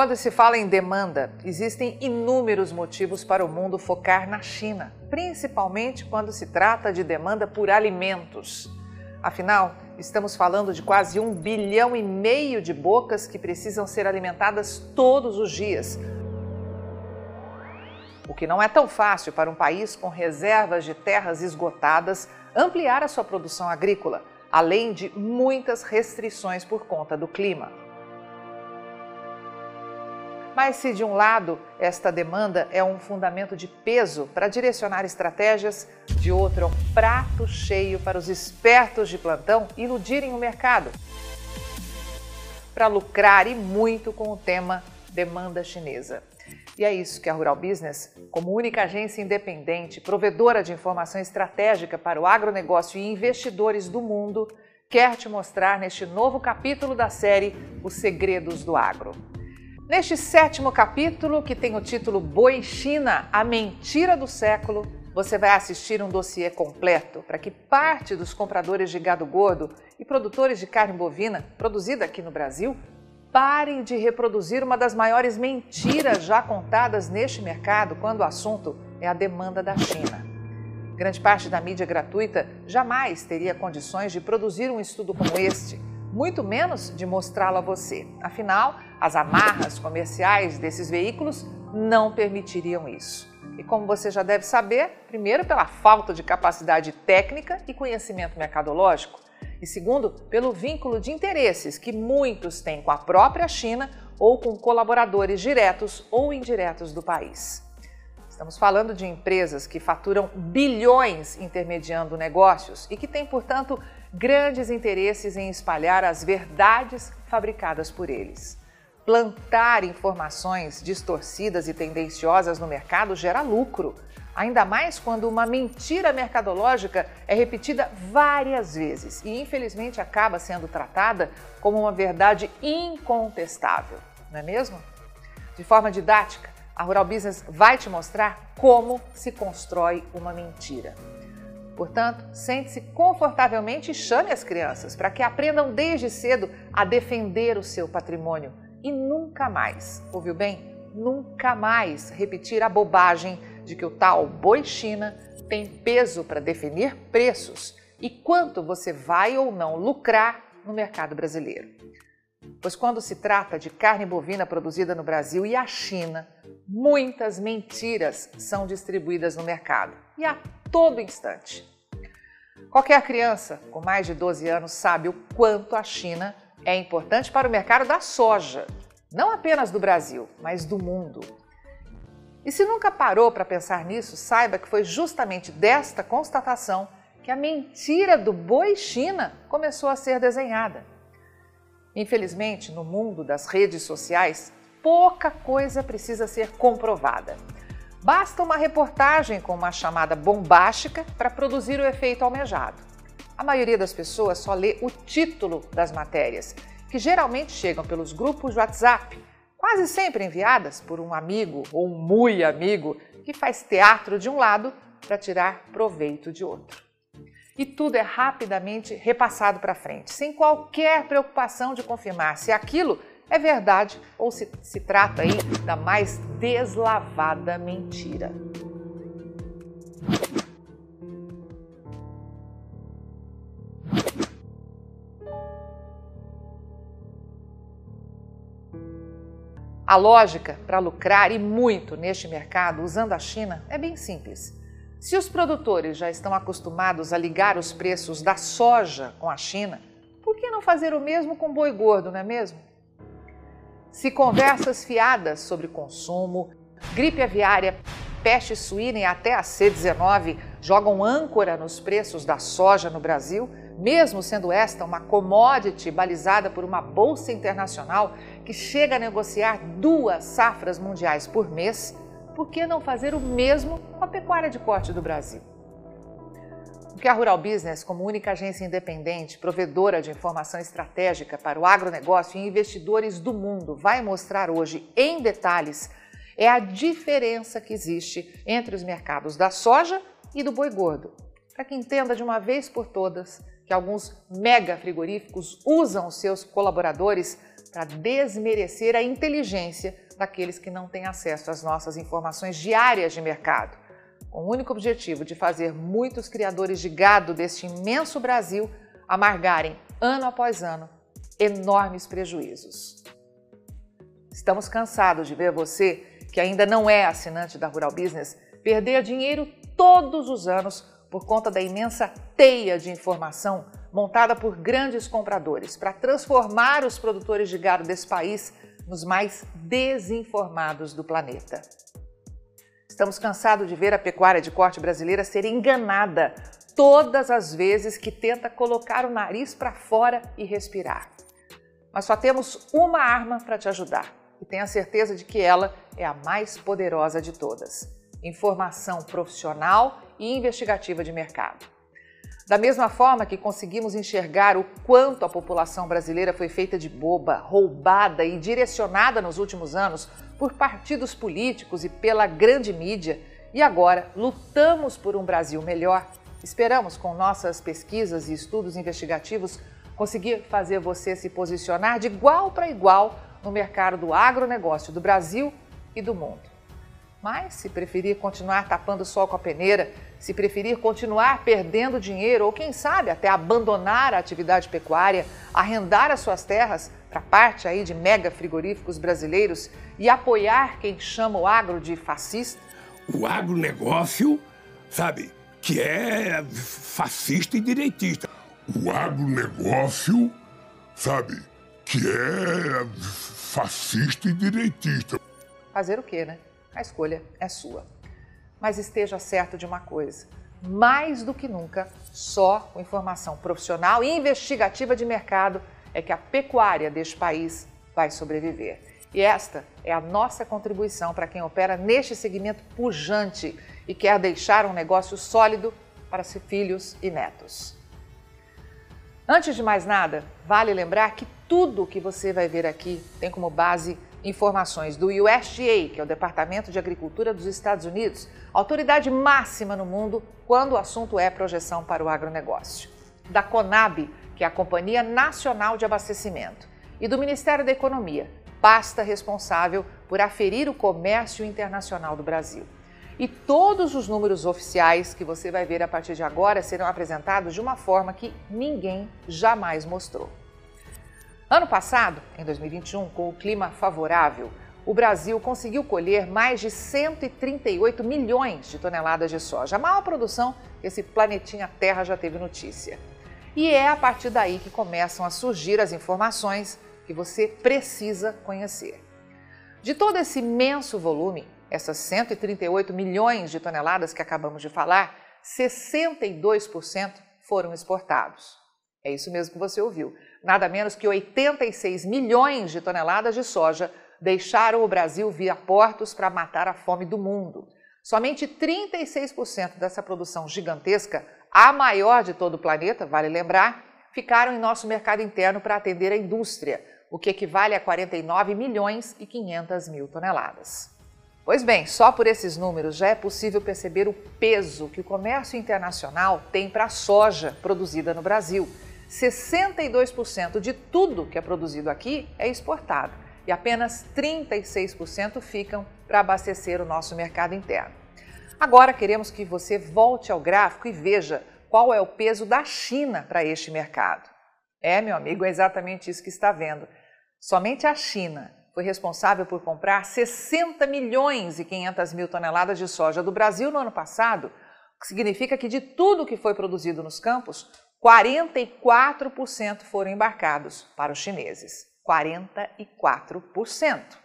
Quando se fala em demanda, existem inúmeros motivos para o mundo focar na China, principalmente quando se trata de demanda por alimentos. Afinal, estamos falando de quase um bilhão e meio de bocas que precisam ser alimentadas todos os dias. O que não é tão fácil para um país com reservas de terras esgotadas ampliar a sua produção agrícola, além de muitas restrições por conta do clima. Mas se de um lado esta demanda é um fundamento de peso para direcionar estratégias, de outro é um prato cheio para os espertos de plantão iludirem o mercado. Para lucrar e muito com o tema demanda chinesa. E é isso que a Rural Business, como única agência independente, provedora de informação estratégica para o agronegócio e investidores do mundo, quer te mostrar neste novo capítulo da série Os Segredos do Agro. Neste sétimo capítulo, que tem o título Boi China, a mentira do século, você vai assistir um dossiê completo para que parte dos compradores de gado gordo e produtores de carne bovina produzida aqui no Brasil parem de reproduzir uma das maiores mentiras já contadas neste mercado quando o assunto é a demanda da China. Grande parte da mídia gratuita jamais teria condições de produzir um estudo como este muito menos de mostrá-lo a você. Afinal, as amarras comerciais desses veículos não permitiriam isso. E como você já deve saber, primeiro pela falta de capacidade técnica e conhecimento mercadológico, e segundo, pelo vínculo de interesses que muitos têm com a própria China ou com colaboradores diretos ou indiretos do país. Estamos falando de empresas que faturam bilhões intermediando negócios e que têm, portanto, grandes interesses em espalhar as verdades fabricadas por eles. Plantar informações distorcidas e tendenciosas no mercado gera lucro, ainda mais quando uma mentira mercadológica é repetida várias vezes e, infelizmente, acaba sendo tratada como uma verdade incontestável, não é mesmo? De forma didática, a Rural Business vai te mostrar como se constrói uma mentira. Portanto, sente-se confortavelmente e chame as crianças para que aprendam desde cedo a defender o seu patrimônio e nunca mais, ouviu bem? Nunca mais repetir a bobagem de que o tal boi China tem peso para definir preços e quanto você vai ou não lucrar no mercado brasileiro. Pois quando se trata de carne bovina produzida no Brasil e a China, muitas mentiras são distribuídas no mercado e a todo instante. Qualquer criança com mais de 12 anos sabe o quanto a China é importante para o mercado da soja, não apenas do Brasil, mas do mundo. E se nunca parou para pensar nisso, saiba que foi justamente desta constatação que a mentira do boi China começou a ser desenhada. Infelizmente, no mundo das redes sociais, pouca coisa precisa ser comprovada. Basta uma reportagem com uma chamada bombástica para produzir o efeito almejado. A maioria das pessoas só lê o título das matérias, que geralmente chegam pelos grupos de WhatsApp, quase sempre enviadas por um amigo ou um muito amigo que faz teatro de um lado para tirar proveito de outro. E tudo é rapidamente repassado para frente, sem qualquer preocupação de confirmar se aquilo é verdade ou se, se trata aí da mais deslavada mentira. A lógica para lucrar e muito neste mercado usando a China é bem simples. Se os produtores já estão acostumados a ligar os preços da soja com a China, por que não fazer o mesmo com boi gordo, não é mesmo? Se conversas fiadas sobre consumo, gripe aviária, peste suína e até a C19 jogam âncora nos preços da soja no Brasil, mesmo sendo esta uma commodity balizada por uma bolsa internacional que chega a negociar duas safras mundiais por mês, por que não fazer o mesmo com a pecuária de corte do Brasil? que a Rural Business, como única agência independente, provedora de informação estratégica para o agronegócio e investidores do mundo, vai mostrar hoje em detalhes é a diferença que existe entre os mercados da soja e do boi gordo. Para que entenda de uma vez por todas que alguns mega frigoríficos usam seus colaboradores para desmerecer a inteligência daqueles que não têm acesso às nossas informações diárias de mercado, com o único objetivo de fazer muitos criadores de gado deste imenso Brasil amargarem, ano após ano, enormes prejuízos. Estamos cansados de ver você, que ainda não é assinante da Rural Business, perder dinheiro todos os anos por conta da imensa teia de informação montada por grandes compradores para transformar os produtores de gado desse país nos mais desinformados do planeta. Estamos cansados de ver a pecuária de corte brasileira ser enganada todas as vezes que tenta colocar o nariz para fora e respirar. Mas só temos uma arma para te ajudar e tenha certeza de que ela é a mais poderosa de todas: informação profissional e investigativa de mercado. Da mesma forma que conseguimos enxergar o quanto a população brasileira foi feita de boba, roubada e direcionada nos últimos anos por partidos políticos e pela grande mídia, e agora lutamos por um Brasil melhor, esperamos com nossas pesquisas e estudos investigativos conseguir fazer você se posicionar de igual para igual no mercado do agronegócio do Brasil e do mundo. Mas se preferir continuar tapando o sol com a peneira, se preferir continuar perdendo dinheiro ou, quem sabe, até abandonar a atividade pecuária, arrendar as suas terras para parte aí de mega frigoríficos brasileiros e apoiar quem chama o agro de fascista? O agronegócio, sabe, que é fascista e direitista. O agronegócio, sabe, que é fascista e direitista. Fazer o quê, né? A escolha é sua. Mas esteja certo de uma coisa: mais do que nunca, só com informação profissional e investigativa de mercado é que a pecuária deste país vai sobreviver. E esta é a nossa contribuição para quem opera neste segmento pujante e quer deixar um negócio sólido para seus filhos e netos. Antes de mais nada, vale lembrar que tudo o que você vai ver aqui tem como base informações do USDA, que é o Departamento de Agricultura dos Estados Unidos, autoridade máxima no mundo quando o assunto é projeção para o agronegócio, da CONAB, que é a Companhia Nacional de Abastecimento, e do Ministério da Economia, pasta responsável por aferir o comércio internacional do Brasil. E todos os números oficiais que você vai ver a partir de agora serão apresentados de uma forma que ninguém jamais mostrou. Ano passado, em 2021, com o clima favorável, o Brasil conseguiu colher mais de 138 milhões de toneladas de soja, a maior produção que esse planetinha Terra já teve notícia. E é a partir daí que começam a surgir as informações que você precisa conhecer. De todo esse imenso volume, essas 138 milhões de toneladas que acabamos de falar, 62% foram exportados. É isso mesmo que você ouviu nada menos que 86 milhões de toneladas de soja deixaram o Brasil via portos para matar a fome do mundo. Somente 36% dessa produção gigantesca, a maior de todo o planeta, vale lembrar, ficaram em nosso mercado interno para atender a indústria, o que equivale a 49 milhões e 500 mil toneladas. Pois bem, só por esses números já é possível perceber o peso que o comércio internacional tem para a soja produzida no Brasil 62% de tudo que é produzido aqui é exportado e apenas 36% ficam para abastecer o nosso mercado interno. Agora queremos que você volte ao gráfico e veja qual é o peso da China para este mercado. É, meu amigo, é exatamente isso que está vendo. Somente a China foi responsável por comprar 60 milhões e 500 mil toneladas de soja do Brasil no ano passado, o que significa que de tudo que foi produzido nos campos, 44% foram embarcados para os chineses. 44%.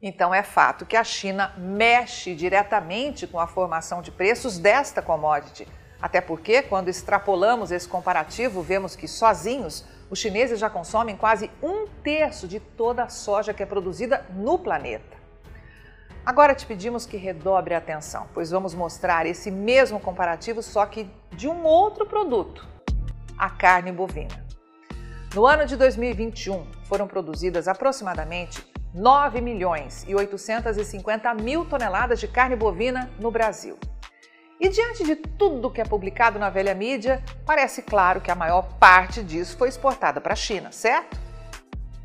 Então é fato que a China mexe diretamente com a formação de preços desta commodity. Até porque, quando extrapolamos esse comparativo, vemos que sozinhos os chineses já consomem quase um terço de toda a soja que é produzida no planeta. Agora te pedimos que redobre a atenção, pois vamos mostrar esse mesmo comparativo, só que de um outro produto, a carne bovina. No ano de 2021, foram produzidas aproximadamente 9 milhões e 850 mil toneladas de carne bovina no Brasil. E diante de tudo que é publicado na velha mídia, parece claro que a maior parte disso foi exportada para a China, certo?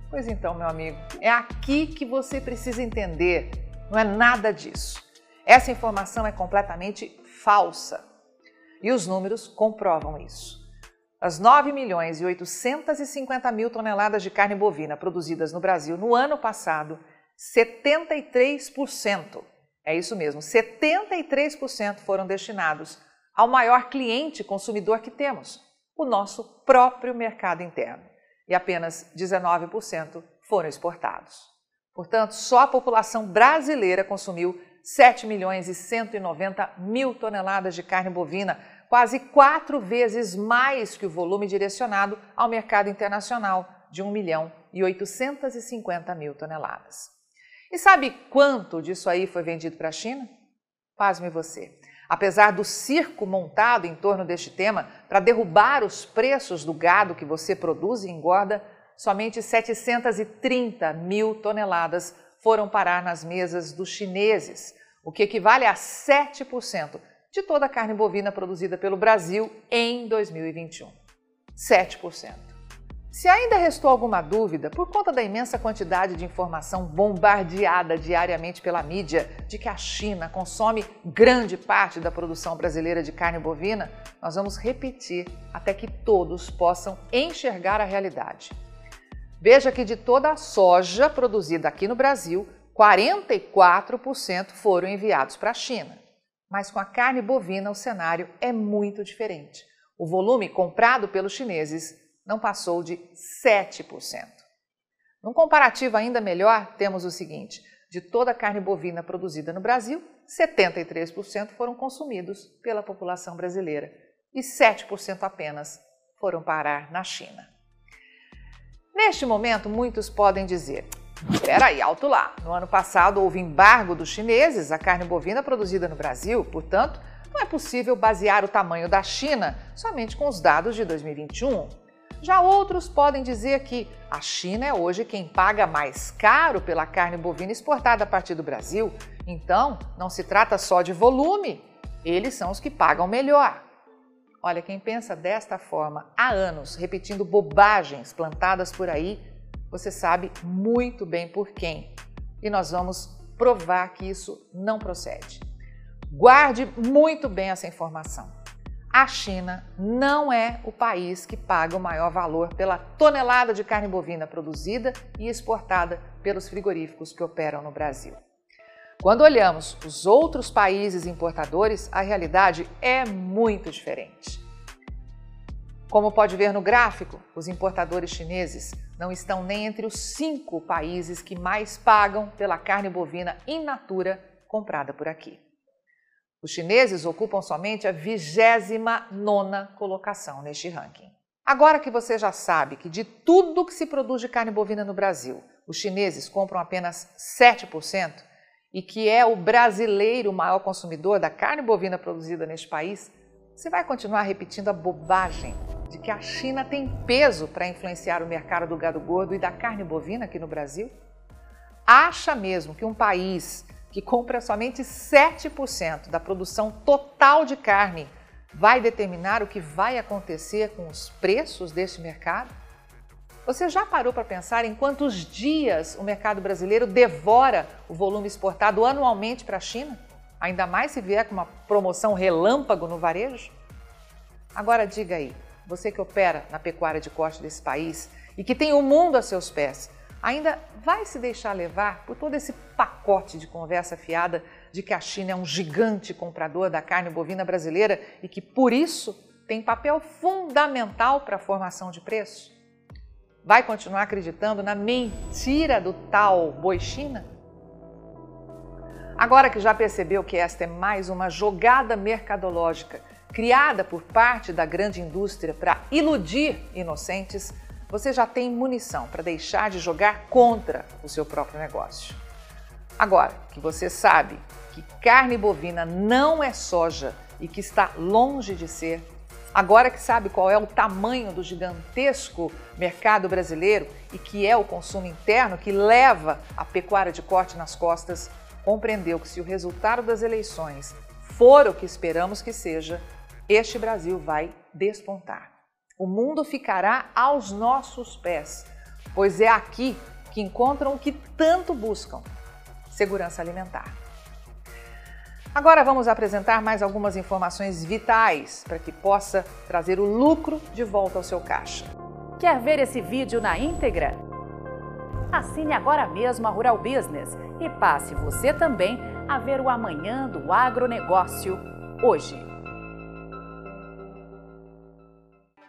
Pois então, meu amigo, é aqui que você precisa entender. Não é nada disso. Essa informação é completamente falsa. E os números comprovam isso. As 9 milhões e 850 mil toneladas de carne bovina produzidas no Brasil no ano passado, 73%, é isso mesmo, 73% foram destinados ao maior cliente consumidor que temos, o nosso próprio mercado interno. E apenas 19% foram exportados. Portanto, só a população brasileira consumiu 7 milhões e 190 mil toneladas de carne bovina, quase quatro vezes mais que o volume direcionado ao mercado internacional, de 1 milhão e 850 mil toneladas. E sabe quanto disso aí foi vendido para a China? Pasme você. Apesar do circo montado em torno deste tema para derrubar os preços do gado que você produz e engorda, somente 730 mil toneladas foram parar nas mesas dos chineses, o que equivale a 7% de toda a carne bovina produzida pelo Brasil em 2021. 7%. Se ainda restou alguma dúvida, por conta da imensa quantidade de informação bombardeada diariamente pela mídia de que a China consome grande parte da produção brasileira de carne bovina, nós vamos repetir até que todos possam enxergar a realidade. Veja que de toda a soja produzida aqui no Brasil, 44% foram enviados para a China. Mas com a carne bovina o cenário é muito diferente. O volume comprado pelos chineses não passou de 7%. Num comparativo ainda melhor, temos o seguinte: de toda a carne bovina produzida no Brasil, 73% foram consumidos pela população brasileira e 7% apenas foram parar na China. Neste momento, muitos podem dizer: Peraí, alto lá. No ano passado houve embargo dos chineses à carne bovina produzida no Brasil, portanto, não é possível basear o tamanho da China somente com os dados de 2021. Já outros podem dizer que a China é hoje quem paga mais caro pela carne bovina exportada a partir do Brasil, então não se trata só de volume, eles são os que pagam melhor. Olha, quem pensa desta forma há anos, repetindo bobagens plantadas por aí, você sabe muito bem por quem. E nós vamos provar que isso não procede. Guarde muito bem essa informação. A China não é o país que paga o maior valor pela tonelada de carne bovina produzida e exportada pelos frigoríficos que operam no Brasil. Quando olhamos os outros países importadores, a realidade é muito diferente. Como pode ver no gráfico, os importadores chineses não estão nem entre os cinco países que mais pagam pela carne bovina in natura comprada por aqui. Os chineses ocupam somente a 29 colocação neste ranking. Agora que você já sabe que de tudo que se produz de carne bovina no Brasil, os chineses compram apenas 7% e que é o brasileiro o maior consumidor da carne bovina produzida neste país, você vai continuar repetindo a bobagem de que a China tem peso para influenciar o mercado do gado gordo e da carne bovina aqui no Brasil? Acha mesmo que um país que compra somente 7% da produção total de carne vai determinar o que vai acontecer com os preços deste mercado? Você já parou para pensar em quantos dias o mercado brasileiro devora o volume exportado anualmente para a China? Ainda mais se vier com uma promoção relâmpago no varejo? Agora diga aí, você que opera na pecuária de corte desse país e que tem o mundo a seus pés, ainda vai se deixar levar por todo esse pacote de conversa fiada de que a China é um gigante comprador da carne bovina brasileira e que, por isso, tem papel fundamental para a formação de preço? Vai continuar acreditando na mentira do tal boi China? Agora que já percebeu que esta é mais uma jogada mercadológica criada por parte da grande indústria para iludir inocentes, você já tem munição para deixar de jogar contra o seu próprio negócio. Agora que você sabe que carne bovina não é soja e que está longe de ser, agora que sabe qual é o tamanho do gigantesco mercado brasileiro e que é o consumo interno que leva a pecuária de corte nas costas, compreendeu que se o resultado das eleições for o que esperamos que seja, este Brasil vai despontar. O mundo ficará aos nossos pés, pois é aqui que encontram o que tanto buscam: segurança alimentar. Agora vamos apresentar mais algumas informações vitais para que possa trazer o lucro de volta ao seu caixa. Quer ver esse vídeo na íntegra? Assine agora mesmo a Rural Business e passe você também a ver o amanhã do agronegócio hoje.